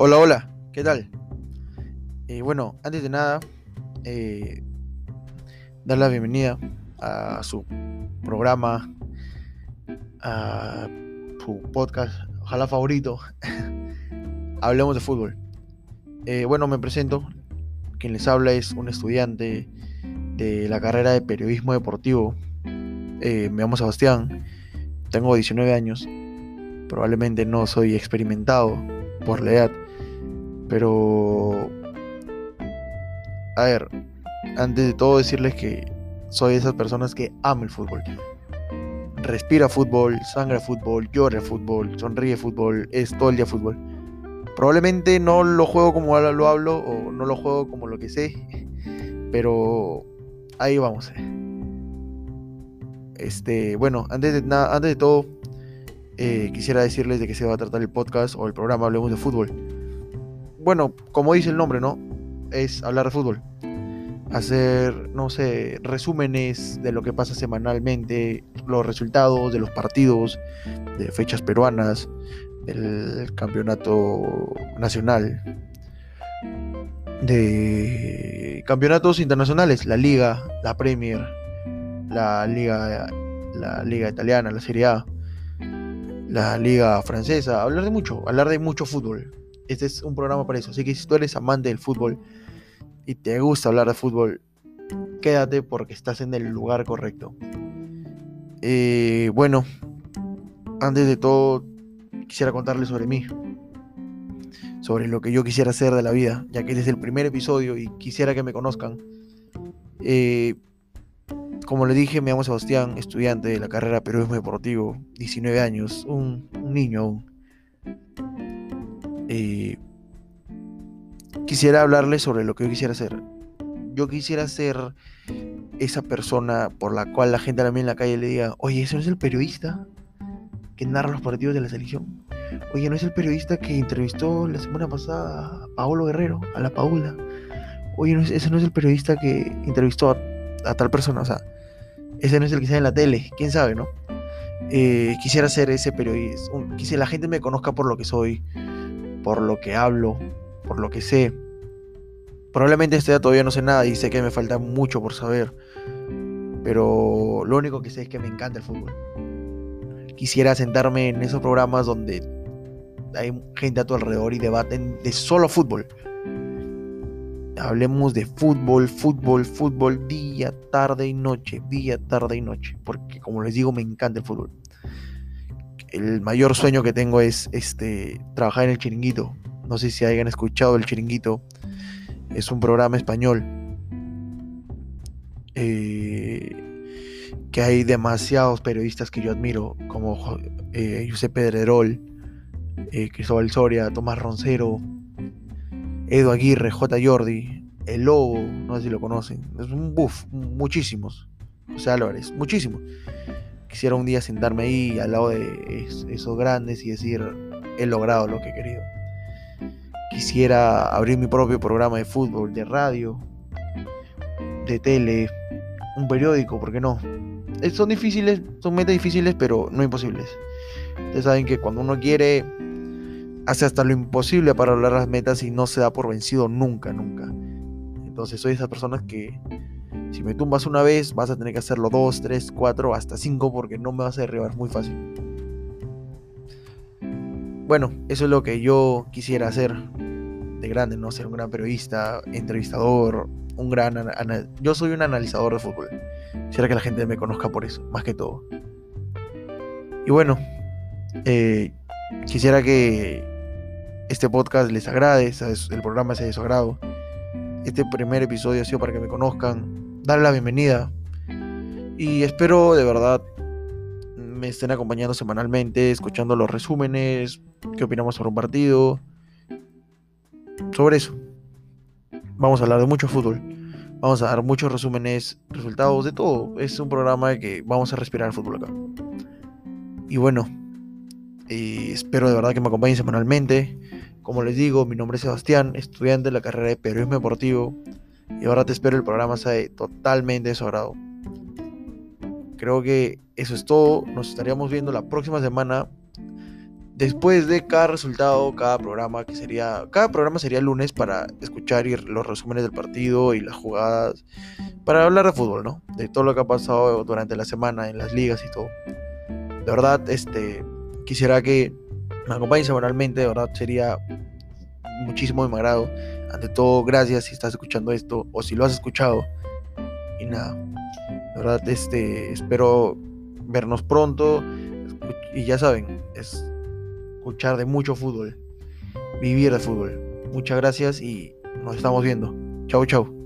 Hola, hola, ¿qué tal? Eh, bueno, antes de nada, eh, dar la bienvenida a su programa, a su podcast, ojalá favorito, Hablemos de fútbol. Eh, bueno, me presento, quien les habla es un estudiante de la carrera de periodismo deportivo. me llamo Sebastián, tengo 19 años, probablemente no soy experimentado por la edad, pero... A ver, antes de todo decirles que soy de esas personas que ama el fútbol. Respira fútbol, sangra fútbol, llora fútbol, sonríe fútbol, es todo el día fútbol. Probablemente no lo juego como lo hablo o no lo juego como lo que sé, pero ahí vamos. Este, bueno, antes de nada, antes de todo, eh, quisiera decirles de qué se va a tratar el podcast o el programa Hablemos de Fútbol bueno, como dice el nombre, ¿no? Es hablar de fútbol. Hacer, no sé, resúmenes de lo que pasa semanalmente, los resultados de los partidos, de fechas peruanas, del campeonato nacional, de campeonatos internacionales, la Liga, la Premier, la Liga, la Liga Italiana, la Serie A, la Liga Francesa, hablar de mucho, hablar de mucho fútbol este es un programa para eso. Así que si tú eres amante del fútbol y te gusta hablar de fútbol, quédate porque estás en el lugar correcto. Eh, bueno, antes de todo, quisiera contarles sobre mí, sobre lo que yo quisiera hacer de la vida, ya que este es el primer episodio y quisiera que me conozcan. Eh, como le dije, me llamo Sebastián, estudiante de la carrera Periodismo Deportivo, 19 años, un, un niño aún. Eh, quisiera hablarles sobre lo que yo quisiera hacer. Yo quisiera ser esa persona por la cual la gente también en la calle le diga, oye, ¿ese no es el periodista que narra los partidos de la selección? Oye, ¿no es el periodista que entrevistó la semana pasada a Paolo Guerrero, a la Paula? Oye, ¿no ese no es el periodista que entrevistó a, tal persona, o sea, ese no es el que está en la tele, quién sabe, ¿no? Eh, quisiera ser ese periodista, quisiera la gente me conozca por lo que soy, por lo que hablo, por lo que sé. Probablemente este todavía no sé nada y sé que me falta mucho por saber. Pero lo único que sé es que me encanta el fútbol. Quisiera sentarme en esos programas donde hay gente a tu alrededor y debaten de solo fútbol. Hablemos de fútbol, fútbol, fútbol, día, tarde y noche, día, tarde y noche. Porque como les digo, me encanta el fútbol el mayor sueño que tengo es este, trabajar en el chiringuito. No sé si hayan escuchado el chiringuito. Es un programa español. Eh, que hay demasiados periodistas que yo admiro, como eh, José Pedrerol, eh, Cristóbal Soria, Tomás Roncero, Edu Aguirre, J. Jordi, El Lobo, no sé si lo conocen. Es un buff, muchísimos. José Álvarez, muchísimos quisiera un día sentarme ahí al lado de esos grandes y decir, he logrado lo que he querido. Quisiera abrir mi propio programa de fútbol, de radio, de tele, un periódico, ¿por qué no? Eh, son difíciles, son metas difíciles, pero no imposibles. Ustedes saben que cuando uno quiere, hace hasta lo imposible para lograr las metas y no se da por vencido nunca, nunca. Entonces soy esas personas que si me tumbas una vez, vas a tener que hacerlo dos, tres, cuatro, hasta cinco, porque no me vas a derribar muy fácil. Bueno, eso es lo que yo quisiera hacer de grande, ¿no? Ser un gran periodista, entrevistador, un gran... Yo soy un analizador de fútbol. Quisiera que la gente me conozca por eso, más que todo. Y bueno, eh, quisiera que este podcast les agrade, el programa sea de su agrado. Este primer episodio ha sido para que me conozcan, darle la bienvenida. Y espero de verdad me estén acompañando semanalmente, escuchando los resúmenes, qué opinamos sobre un partido. Sobre eso. Vamos a hablar de mucho fútbol. Vamos a dar muchos resúmenes, resultados, de todo. Es un programa que vamos a respirar el fútbol acá. Y bueno, eh, espero de verdad que me acompañen semanalmente. Como les digo, mi nombre es Sebastián, estudiante de la carrera de periodismo deportivo. Y ahora te espero el programa sea totalmente de. Creo que eso es todo. Nos estaríamos viendo la próxima semana después de cada resultado, cada programa que sería, cada programa sería el lunes para escuchar los resúmenes del partido y las jugadas, para hablar de fútbol, ¿no? De todo lo que ha pasado durante la semana en las ligas y todo. De verdad, este, quisiera que me acompañen semanalmente, de verdad sería muchísimo de mi agrado. Ante todo, gracias si estás escuchando esto o si lo has escuchado. Y nada, de verdad, este, espero vernos pronto. Y ya saben, es escuchar de mucho fútbol, vivir de fútbol. Muchas gracias y nos estamos viendo. Chau, chau.